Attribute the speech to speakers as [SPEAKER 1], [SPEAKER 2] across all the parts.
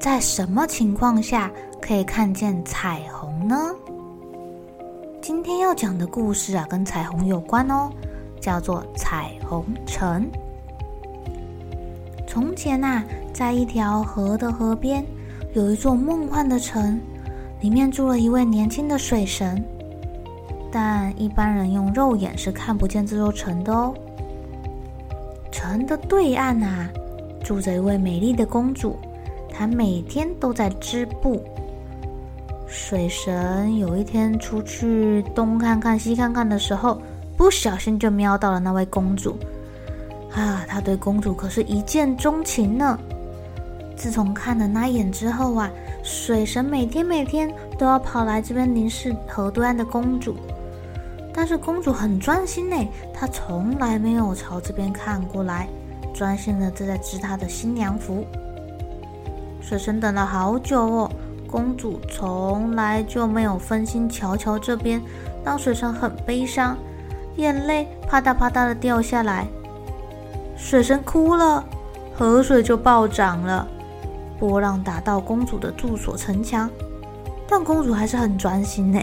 [SPEAKER 1] 在什么情况下可以看见彩虹呢？今天要讲的故事啊，跟彩虹有关哦，叫做《彩虹城》。从前啊，在一条河的河边，有一座梦幻的城，里面住了一位年轻的水神，但一般人用肉眼是看不见这座城的哦。城的对岸啊，住着一位美丽的公主。还每天都在织布。水神有一天出去东看看西看看的时候，不小心就瞄到了那位公主。啊，他对公主可是一见钟情呢。自从看了那眼之后啊，水神每天每天都要跑来这边凝视河对岸的公主。但是公主很专心呢，她从来没有朝这边看过来，专心的正在织她的新娘服。水神等了好久哦，公主从来就没有分心瞧瞧这边，让水神很悲伤，眼泪啪嗒啪嗒的掉下来。水神哭了，河水就暴涨了，波浪打到公主的住所城墙，但公主还是很专心呢，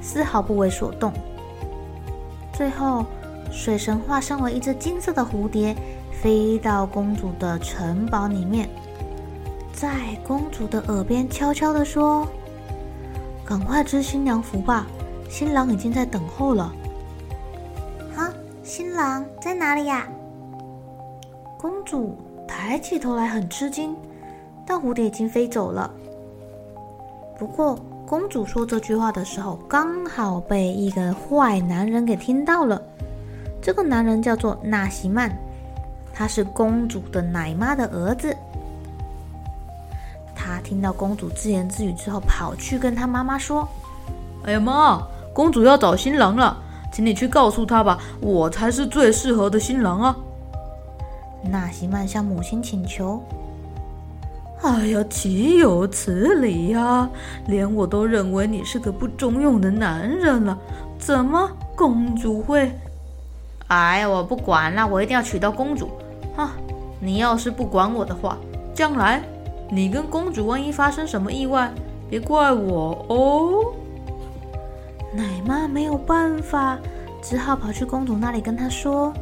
[SPEAKER 1] 丝毫不为所动。最后，水神化身为一只金色的蝴蝶，飞到公主的城堡里面。在公主的耳边悄悄地说：“赶快织新娘服吧，新郎已经在等候了。”“啊，新郎在哪里呀？”公主抬起头来，很吃惊，但蝴蝶已经飞走了。不过，公主说这句话的时候，刚好被一个坏男人给听到了。这个男人叫做纳西曼，他是公主的奶妈的儿子。他听到公主自言自语之后，跑去跟她妈妈说：“哎呀妈，公主要找新郎了，请你去告诉她吧，我才是最适合的新郎啊！”纳西曼向母亲请求：“哎呀，岂有此理呀！连我都认为你是个不中用的男人了，怎么公主会……哎呀，我不管了，我一定要娶到公主！啊，你要是不管我的话，将来……”你跟公主万一发生什么意外，别怪我哦。奶妈没有办法，只好跑去公主那里跟她说：“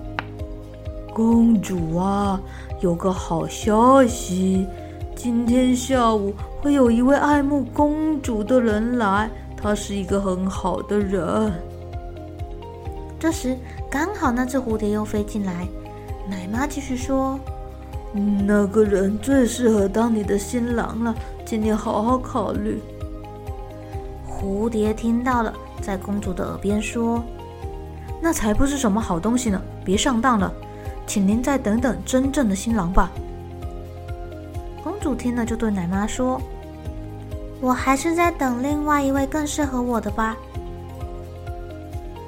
[SPEAKER 1] 公主啊，有个好消息，今天下午会有一位爱慕公主的人来，他是一个很好的人。”这时刚好那只蝴蝶又飞进来，奶妈继续说。那个人最适合当你的新郎了，请你好好考虑。蝴蝶听到了，在公主的耳边说：“那才不是什么好东西呢，别上当了，请您再等等真正的新郎吧。”公主听了，就对奶妈说：“我还是在等另外一位更适合我的吧。”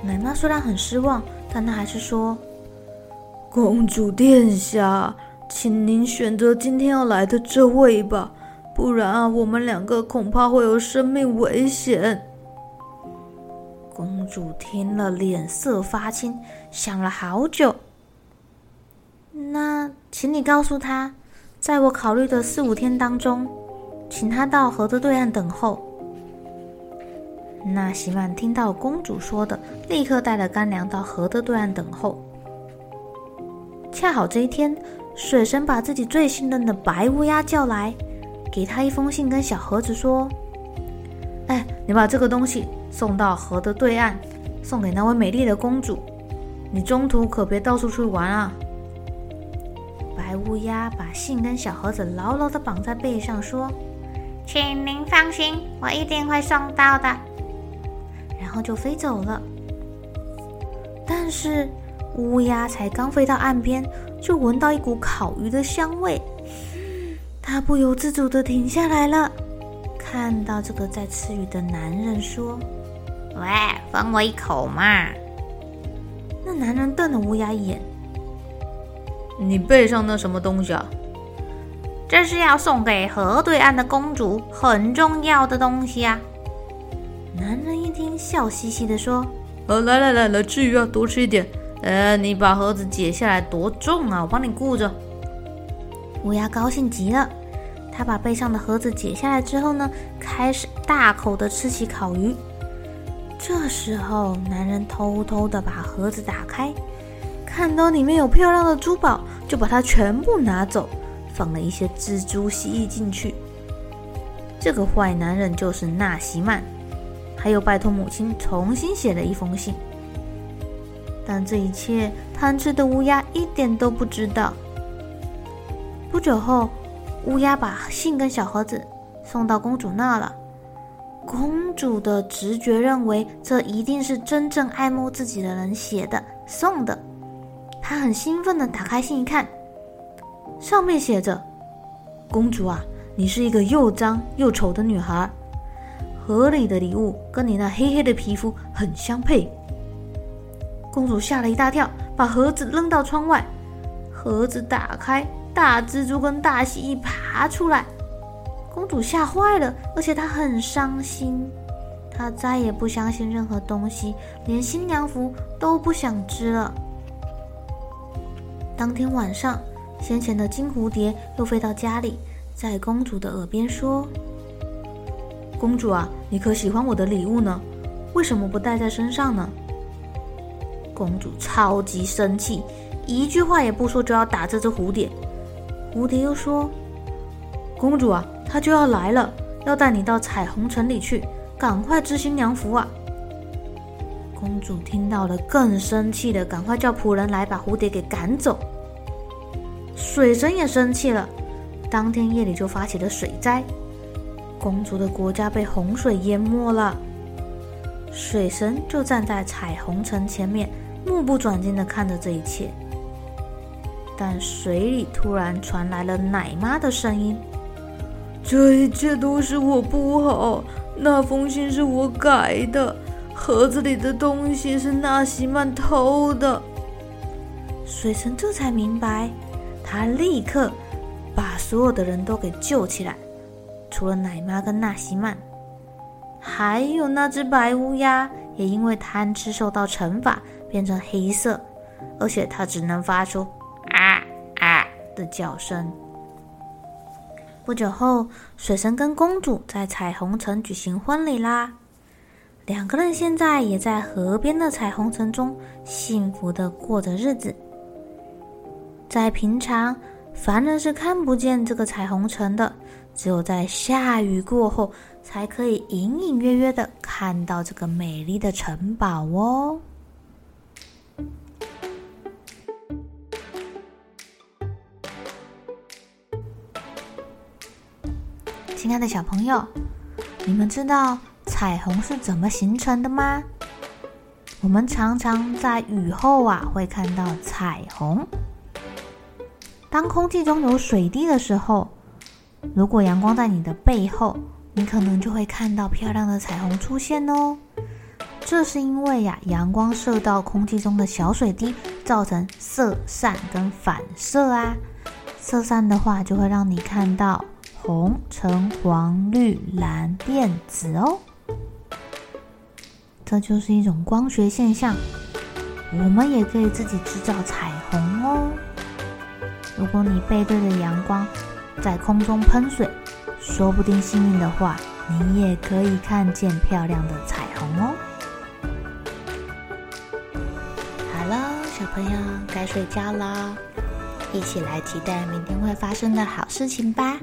[SPEAKER 1] 奶妈虽然很失望，但她还是说：“公主殿下。”请您选择今天要来的这位吧，不然啊，我们两个恐怕会有生命危险。公主听了，脸色发青，想了好久。那，请你告诉他，在我考虑的四五天当中，请他到河的对岸等候。那西曼听到公主说的，立刻带了干粮到河的对岸等候。恰好这一天。水神把自己最信任的白乌鸦叫来，给他一封信跟小盒子说：“哎，你把这个东西送到河的对岸，送给那位美丽的公主。你中途可别到处去玩啊。”白乌鸦把信跟小盒子牢牢的绑在背上，说：“请您放心，我一定会送到的。”然后就飞走了。但是乌鸦才刚飞到岸边，就闻到一股烤鱼的香味，他不由自主的停下来了。看到这个在吃鱼的男人，说：“喂，分我一口嘛！”那男人瞪了乌鸦一眼。你背上那什么东西啊？这是要送给河对岸的公主，很重要的东西啊！男人一听，笑嘻嘻的说：“呃，来来来来，吃鱼啊，多吃一点。呃，你把盒子解下来，多重啊？我帮你顾着。”乌鸦高兴极了，他把背上的盒子解下来之后呢，开始大口的吃起烤鱼。这时候，男人偷偷的把盒子打开。看到里面有漂亮的珠宝，就把它全部拿走，放了一些蜘蛛、蜥蜴进去。这个坏男人就是纳西曼，还有拜托母亲重新写了一封信。但这一切，贪吃的乌鸦一点都不知道。不久后，乌鸦把信跟小盒子送到公主那了。公主的直觉认为，这一定是真正爱慕自己的人写的、送的。他很兴奋地打开信一看，上面写着：“公主啊，你是一个又脏又丑的女孩，河里的礼物跟你那黑黑的皮肤很相配。”公主吓了一大跳，把盒子扔到窗外。盒子打开，大蜘蛛跟大蜥蜴爬出来。公主吓坏了，而且她很伤心。她再也不相信任何东西，连新娘服都不想织了。当天晚上，先前的金蝴蝶又飞到家里，在公主的耳边说：“公主啊，你可喜欢我的礼物呢？为什么不带在身上呢？”公主超级生气，一句话也不说就要打这只蝴蝶。蝴蝶又说：“公主啊，她就要来了，要带你到彩虹城里去，赶快织新娘服啊！”公主听到了，更生气的，赶快叫仆人来把蝴蝶给赶走。水神也生气了，当天夜里就发起了水灾，公主的国家被洪水淹没了。水神就站在彩虹城前面，目不转睛的看着这一切。但水里突然传来了奶妈的声音：“这一切都是我不好，那封信是我改的。”盒子里的东西是纳西曼偷的，水神这才明白，他立刻把所有的人都给救起来，除了奶妈跟纳西曼，还有那只白乌鸦也因为贪吃受到惩罚，变成黑色，而且它只能发出啊啊的叫声。不久后，水神跟公主在彩虹城举行婚礼啦。两个人现在也在河边的彩虹城中幸福的过着日子。在平常，凡人是看不见这个彩虹城的，只有在下雨过后，才可以隐隐约约的看到这个美丽的城堡哦。亲爱的小朋友，你们知道彩虹是怎么形成的吗？我们常常在雨后啊会看到彩虹。当空气中有水滴的时候，如果阳光在你的背后，你可能就会看到漂亮的彩虹出现哦。这是因为呀，阳光射到空气中的小水滴，造成色散跟反射啊。色散的话，就会让你看到红、橙、黄、绿、蓝、靛、紫哦。这就是一种光学现象，我们也可以自己制造彩虹哦。如果你背对着阳光，在空中喷水，说不定幸运的话，你也可以看见漂亮的彩虹哦。好了，小朋友该睡觉了，一起来期待明天会发生的好事情吧。